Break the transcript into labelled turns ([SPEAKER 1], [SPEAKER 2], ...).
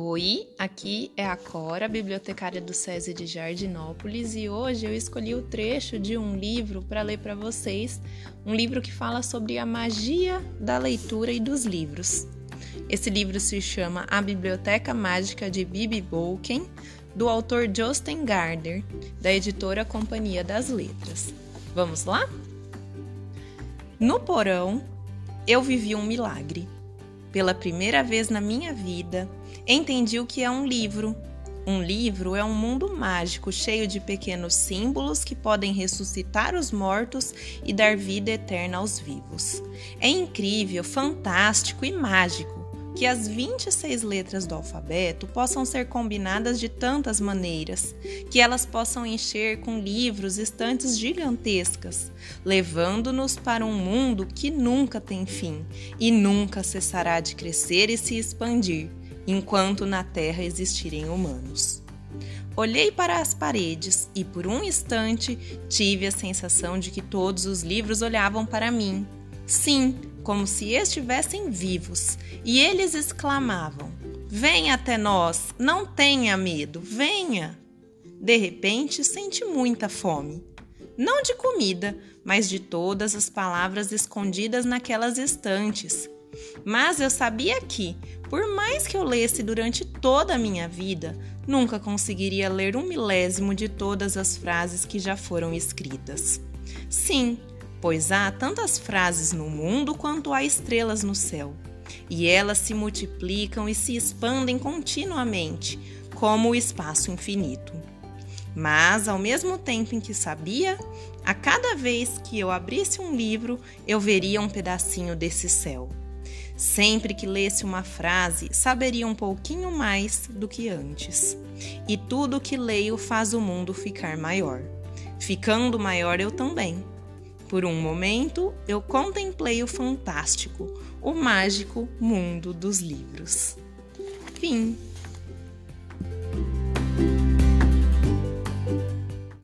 [SPEAKER 1] Oi, aqui é a Cora, bibliotecária do SESI de Jardinópolis, e hoje eu escolhi o trecho de um livro para ler para vocês, um livro que fala sobre a magia da leitura e dos livros. Esse livro se chama A Biblioteca Mágica de Bibi Bolken, do autor Justin Gardner, da editora Companhia das Letras. Vamos lá? No porão, eu vivi um milagre. Pela primeira vez na minha vida, entendi o que é um livro. Um livro é um mundo mágico cheio de pequenos símbolos que podem ressuscitar os mortos e dar vida eterna aos vivos. É incrível, fantástico e mágico que as 26 letras do alfabeto possam ser combinadas de tantas maneiras, que elas possam encher com livros estantes gigantescas, levando-nos para um mundo que nunca tem fim e nunca cessará de crescer e se expandir, enquanto na Terra existirem humanos. Olhei para as paredes e, por um instante, tive a sensação de que todos os livros olhavam para mim. Sim, como se estivessem vivos, e eles exclamavam: Venha até nós, não tenha medo, venha! De repente, senti muita fome. Não de comida, mas de todas as palavras escondidas naquelas estantes. Mas eu sabia que, por mais que eu lesse durante toda a minha vida, nunca conseguiria ler um milésimo de todas as frases que já foram escritas. Sim, pois há tantas frases no mundo quanto há estrelas no céu, e elas se multiplicam e se expandem continuamente, como o espaço infinito. Mas, ao mesmo tempo em que sabia, a cada vez que eu abrisse um livro, eu veria um pedacinho desse céu. Sempre que lesse uma frase, saberia um pouquinho mais do que antes. E tudo que leio faz o mundo ficar maior. Ficando maior eu também por um momento, eu contemplei o fantástico, o mágico mundo dos livros. Fim.